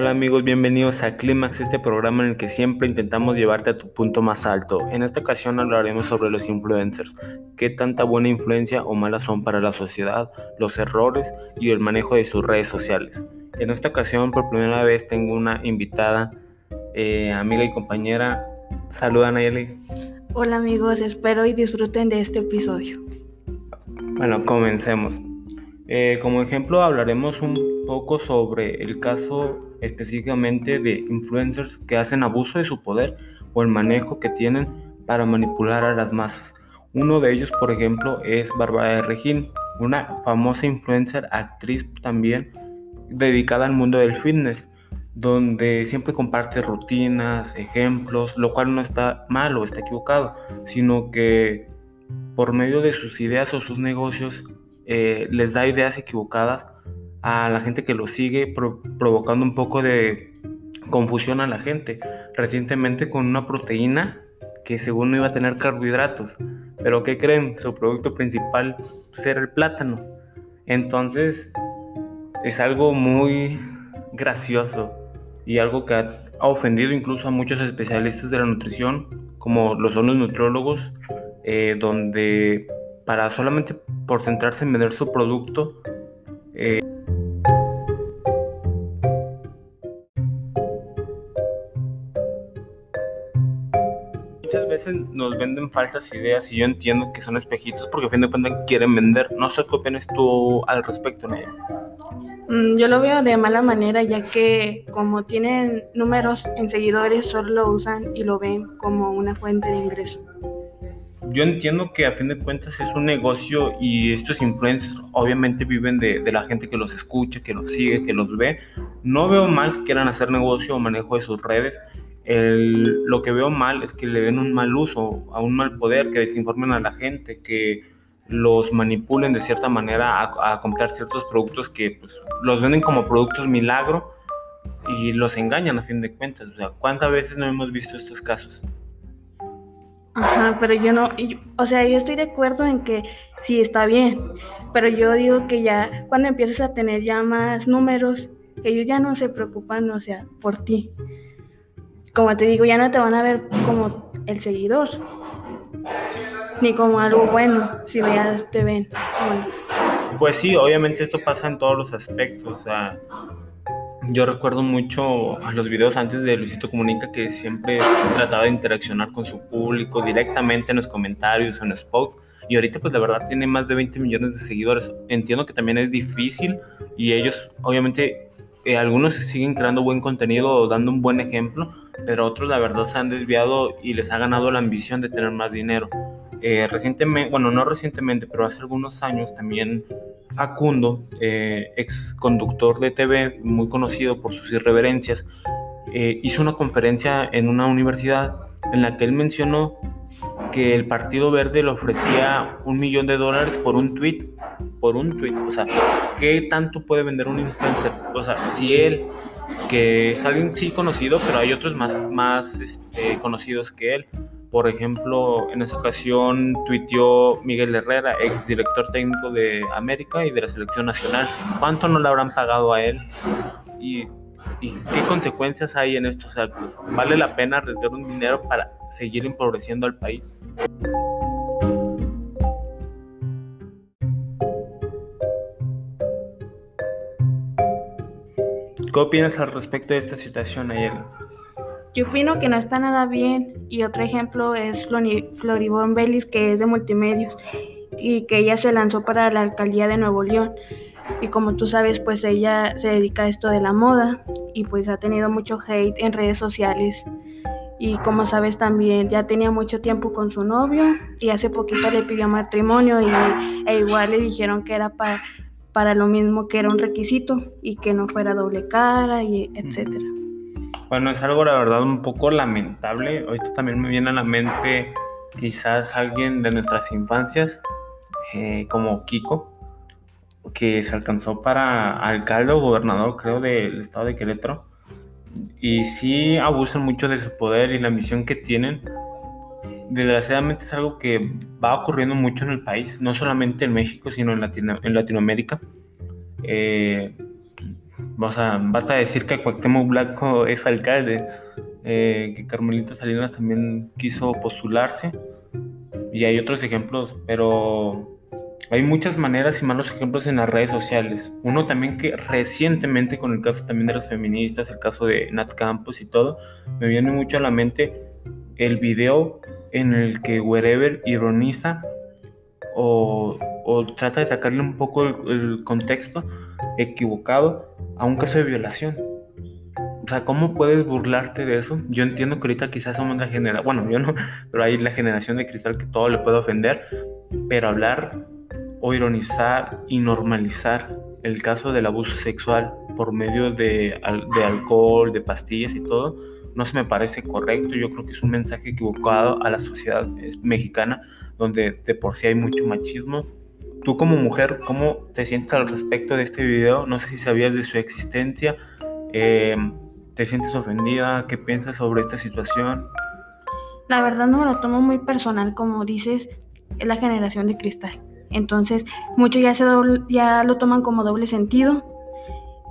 Hola amigos, bienvenidos a Clímax, este programa en el que siempre intentamos llevarte a tu punto más alto. En esta ocasión hablaremos sobre los influencers, qué tanta buena influencia o mala son para la sociedad, los errores y el manejo de sus redes sociales. En esta ocasión por primera vez tengo una invitada, eh, amiga y compañera. Saluda Nayeli. Hola amigos, espero y disfruten de este episodio. Bueno, comencemos. Eh, como ejemplo hablaremos un poco sobre el caso específicamente de influencers que hacen abuso de su poder o el manejo que tienen para manipular a las masas. Uno de ellos, por ejemplo, es Bárbara de Regín, una famosa influencer, actriz también, dedicada al mundo del fitness, donde siempre comparte rutinas, ejemplos, lo cual no está mal o está equivocado, sino que por medio de sus ideas o sus negocios eh, les da ideas equivocadas a la gente que lo sigue, provocando un poco de confusión a la gente. Recientemente con una proteína que según no iba a tener carbohidratos, pero ¿qué creen? Su producto principal pues, era el plátano. Entonces es algo muy gracioso y algo que ha ofendido incluso a muchos especialistas de la nutrición, como lo son los nutriólogos, eh, donde para solamente por centrarse en vender su producto. Eh, veces nos venden falsas ideas y yo entiendo que son espejitos porque a fin de cuentas quieren vender. No sé qué opinas tú al respecto, Naya. Mm, yo lo veo de mala manera ya que como tienen números en seguidores solo lo usan y lo ven como una fuente de ingreso yo entiendo que a fin de cuentas es un negocio y estos influencers obviamente viven de, la gente que los escucha, que los sigue, que los ve. No veo mal que quieran hacer negocio o manejo de sus redes. Lo que veo mal es que le den un mal uso, a un mal poder, que desinformen a la gente, que los manipulen de cierta manera a, comprar ciertos productos que pues, los venden como productos milagro y los engañan a fin de cuentas. O sea, ¿cuántas veces no hemos visto estos casos? Ajá, pero yo no, o sea, yo estoy de acuerdo en que sí está bien, pero yo digo que ya cuando empiezas a tener ya más números, ellos ya no se preocupan, o sea, por ti. Como te digo, ya no te van a ver como el seguidor, ni como algo bueno, si ya te ven. Pues sí, obviamente esto pasa en todos los aspectos, yo recuerdo mucho a los videos antes de Luisito Comunica que siempre trataba de interaccionar con su público directamente en los comentarios, en los posts. Y ahorita pues la verdad tiene más de 20 millones de seguidores. Entiendo que también es difícil y ellos obviamente eh, algunos siguen creando buen contenido o dando un buen ejemplo, pero otros la verdad se han desviado y les ha ganado la ambición de tener más dinero. Eh, recientemente, bueno, no recientemente, pero hace algunos años también Facundo, eh, ex conductor de TV, muy conocido por sus irreverencias, eh, hizo una conferencia en una universidad en la que él mencionó que el Partido Verde le ofrecía un millón de dólares por un tweet, por un tweet, o sea, ¿qué tanto puede vender un influencer? O sea, si él, que es alguien sí conocido, pero hay otros más, más este, conocidos que él, por ejemplo, en esa ocasión tuiteó Miguel Herrera, ex director técnico de América y de la selección nacional. ¿Cuánto no le habrán pagado a él? ¿Y, qué consecuencias hay en estos actos? ¿Vale la pena arriesgar un dinero para seguir empobreciendo al país? ¿Qué opinas al respecto de esta situación, Ayala? Yo opino que no está nada bien. Y otro ejemplo es Floribón Bellis, que es de multimedios y que ella se lanzó para la alcaldía de Nuevo León. Y como tú sabes, pues ella se dedica a esto de la moda y pues ha tenido mucho hate en redes sociales. Y como sabes también ya tenía mucho tiempo con su novio y hace poquito le pidió matrimonio y e igual le dijeron que era para, para lo mismo que era un requisito y que no fuera doble cara y etcétera. Bueno, es algo la verdad un poco lamentable. Ahorita también me viene a la mente quizás alguien de nuestras infancias, eh, como Kiko, que se alcanzó para alcalde o gobernador, creo, del estado de Querétaro. Y sí abusan mucho de su poder y la misión que tienen. Desgraciadamente es algo que va ocurriendo mucho en el país, no solamente en México, sino en, Latinoamérica. Eh, O sea, basta decir que Cuauhtémoc Blanco es alcalde, eh, que Carmelita Salinas también quiso postularse, y hay otros ejemplos, pero hay muchas maneras y malos ejemplos en las redes sociales. Uno también que recientemente, con el caso también de las feministas, el caso de Nat Campos y todo, me viene mucho a la mente el video en el que Wherever ironiza o, trata de sacarle un poco el, contexto equivocado a un caso de violación. O sea, ¿cómo puedes burlarte de eso? Yo entiendo que ahorita quizás somos la generación, bueno, yo no, pero hay la generación de cristal que todo le puede ofender, pero hablar o ironizar y normalizar el caso del abuso sexual por medio de, de alcohol, de pastillas y todo, no se me parece correcto. Yo creo que es un mensaje equivocado a la sociedad mexicana, donde de por sí hay mucho machismo. Tú como mujer, ¿cómo te sientes al respecto de este video? No sé si sabías de su existencia. Eh, ¿Te sientes ofendida? ¿Qué piensas sobre esta situación? La verdad no me lo tomo muy personal, como dices, es la generación de cristal. Entonces, muchos ya, ya lo toman como doble sentido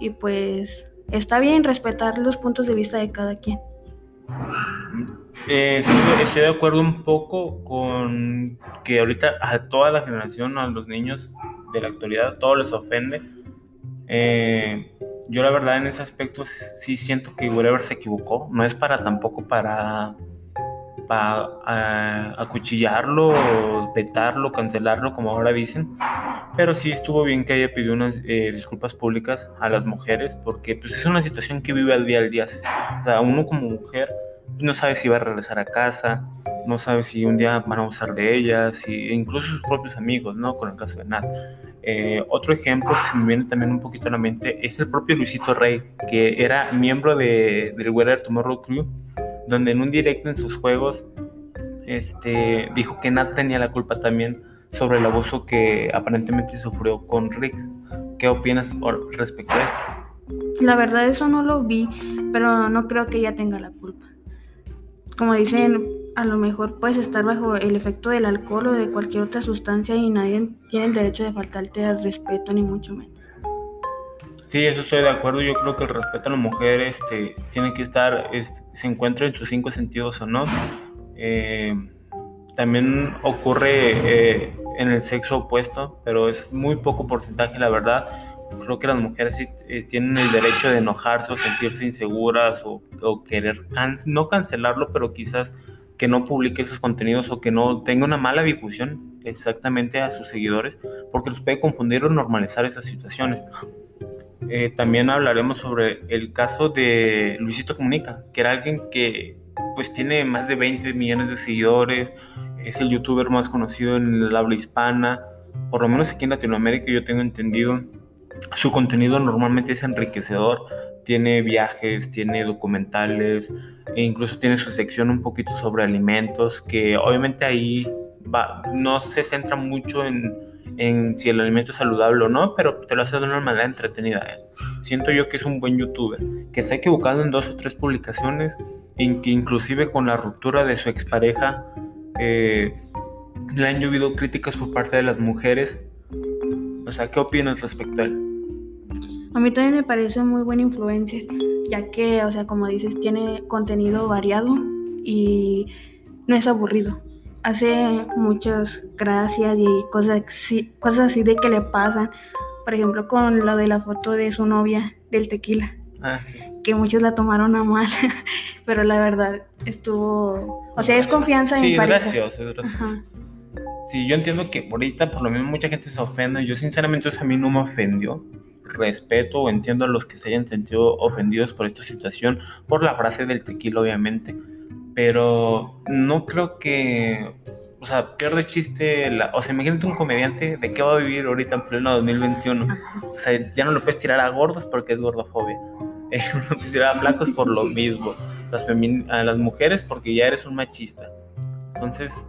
y pues está bien respetar los puntos de vista de cada quien. Eh, estoy, de acuerdo un poco con que ahorita a toda la generación, a los niños de la actualidad, todo les ofende. Eh, yo la verdad en ese aspecto sí siento que Whatever se equivocó. No es para tampoco para, para acuchillarlo, petarlo, cancelarlo, como ahora dicen. Pero sí estuvo bien que haya pedido unas eh, disculpas públicas a las mujeres, porque pues es una situación que vive al día al día. O sea, uno como mujer no sabe si va a regresar a casa, no sabe si un día van a usar de ellas, y incluso sus propios amigos, ¿no? Con el caso de Nat. Eh, otro ejemplo que se me viene también un poquito a la mente es el propio Luisito Rey, que era miembro de, del Weather Tomorrow Crew, donde en un directo en sus juegos este, dijo que Nat tenía la culpa también sobre el abuso que aparentemente sufrió con Rix. ¿Qué opinas respecto a esto? La verdad eso no lo vi, pero no creo que ella tenga la culpa. Como dicen, a lo mejor puedes estar bajo el efecto del alcohol o de cualquier otra sustancia y nadie tiene el derecho de faltarte al respeto, ni mucho menos. Sí, eso estoy de acuerdo. Yo creo que el respeto a la mujer este, tiene que estar, se encuentra en sus cinco sentidos o no. Eh, también ocurre eh, en el sexo opuesto, pero es muy poco porcentaje, la verdad. Creo que las mujeres sí eh, tienen el derecho de enojarse o sentirse inseguras o, o querer, no cancelarlo, pero quizás que no publique sus contenidos o que no tenga una mala difusión exactamente a sus seguidores, porque los puede confundir o normalizar esas situaciones. Eh, también hablaremos sobre el caso de Luisito Comunica, que era alguien que pues tiene más de 20 millones de seguidores, es el youtuber más conocido en el habla hispana, por lo menos aquí en Latinoamérica yo tengo entendido. Su contenido normalmente es enriquecedor, tiene viajes, tiene documentales, e incluso tiene su sección un poquito sobre alimentos, que obviamente ahí va, no se centra mucho en, en, si el alimento es saludable o no, pero te lo hace de una manera entretenida. ¿eh? Siento yo que es un buen youtuber, que se ha equivocado en dos o tres publicaciones, en que inclusive con la ruptura de su expareja eh, le han llovido críticas por parte de las mujeres. O sea, ¿qué opinas respecto a él? A mí también me parece muy buena influencia, ya que, o sea, como dices, tiene contenido variado y no es aburrido. Hace muchas gracias y cosas, cosas así de que le pasan. Por ejemplo, con lo de la foto de su novia del tequila. Ah, sí. Que muchos la tomaron a mal, pero la verdad estuvo... O sea, es confianza en sí, pareja. gracioso, es gracioso. Sí, yo entiendo que ahorita por lo menos mucha gente se ofende. Yo sinceramente eso a mí no me ofendió respeto o entiendo a los que se hayan sentido ofendidos por esta situación, por la frase del tequila obviamente, pero no creo que, o sea, pierde chiste, la, o sea, imagínate un comediante de qué va a vivir ahorita en pleno 2021, o sea, ya no lo puedes tirar a gordos porque es gordofobia, no lo puedes tirar a flacos por lo mismo, las a las mujeres porque ya eres un machista, entonces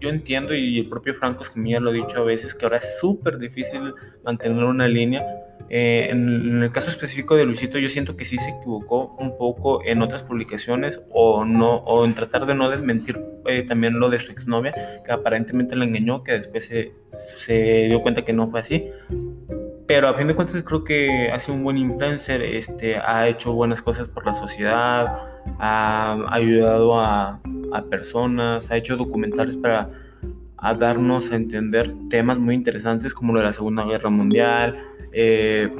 yo entiendo y el propio Franco Escamilla lo ha dicho a veces que ahora es súper difícil mantener una línea eh, en, el caso específico de Luisito, yo siento que sí se equivocó un poco en otras publicaciones o no o en tratar de no desmentir eh, también lo de su exnovia, que aparentemente la engañó, que después se, se, dio cuenta que no fue así. pero a fin de cuentas creo que ha sido un buen influencer, este, ha hecho buenas cosas por la sociedad, ha ayudado a, a personas, ha hecho documentales para a darnos a entender temas muy interesantes como lo de la Segunda Guerra Mundial, eh,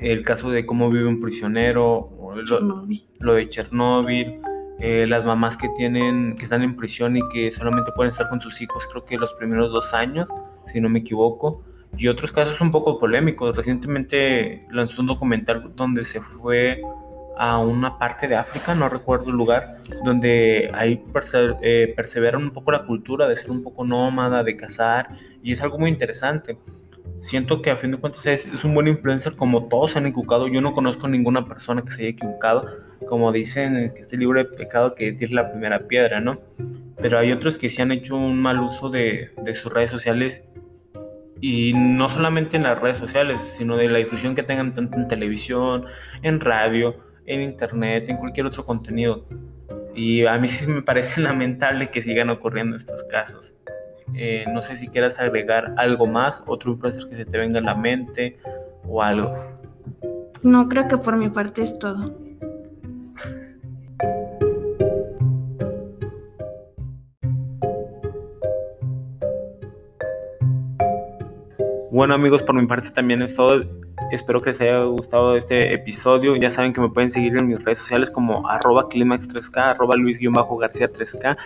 el caso de cómo vive un prisionero, lo, lo de Chernóbil, eh, las mamás que tienen, que están en prisión y que solamente pueden estar con sus hijos, creo que los primeros dos años, si no me equivoco, y otros casos un poco polémicos. Recientemente lanzó un documental donde se fue a una parte de África, no recuerdo el lugar, donde ahí eh, perseveran un poco la cultura de ser un poco nómada, de cazar, y es algo muy interesante. Siento que a fin de cuentas es, un buen influencer como todos se han equivocado. Yo no conozco ninguna persona que se haya equivocado, como dicen que este libro de pecado que tire la primera piedra, ¿no? Pero hay otros que sí han hecho un mal uso de, de sus redes sociales y no solamente en las redes sociales, sino de la difusión que tengan tanto en televisión, en radio, en internet, en cualquier otro contenido. Y a mí sí me parece lamentable que sigan ocurriendo estos casos. Eh, no sé si quieras agregar algo más, otro influencer que se te venga a la mente o algo. No, creo que por mi parte es todo. Bueno amigos, por mi parte también es todo. Espero que les haya gustado este episodio. Ya saben que me pueden seguir en mis redes sociales como arroba climax3k, arroba luis-garcía 3k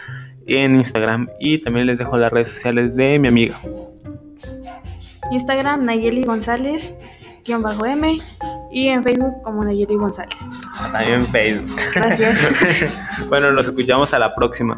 en Instagram. Y también les dejo las redes sociales de mi amiga. Instagram Nayeli González, bajo M y en Facebook como Nayeli González. También en Facebook. Gracias. bueno, nos escuchamos a la próxima.